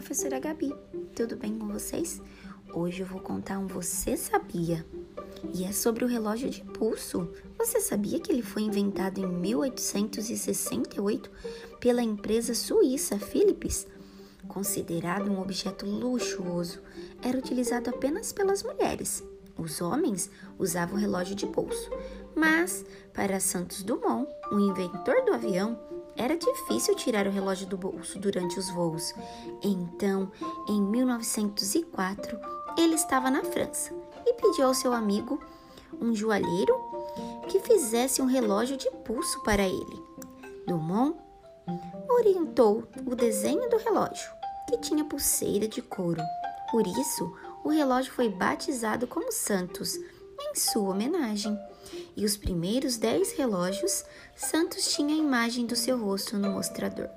professora Gabi. Tudo bem com vocês? Hoje eu vou contar um Você Sabia? E é sobre o relógio de pulso. Você sabia que ele foi inventado em 1868 pela empresa suíça Philips? Considerado um objeto luxuoso, era utilizado apenas pelas mulheres. Os homens usavam relógio de pulso, mas para Santos Dumont, o inventor do avião, era difícil tirar o relógio do bolso durante os voos. Então, em 1904, ele estava na França e pediu ao seu amigo, um joalheiro, que fizesse um relógio de pulso para ele. Dumont orientou o desenho do relógio, que tinha pulseira de couro. Por isso, o relógio foi batizado como Santos, em sua homenagem e os primeiros dez relógios, Santos tinha a imagem do seu rosto no mostrador.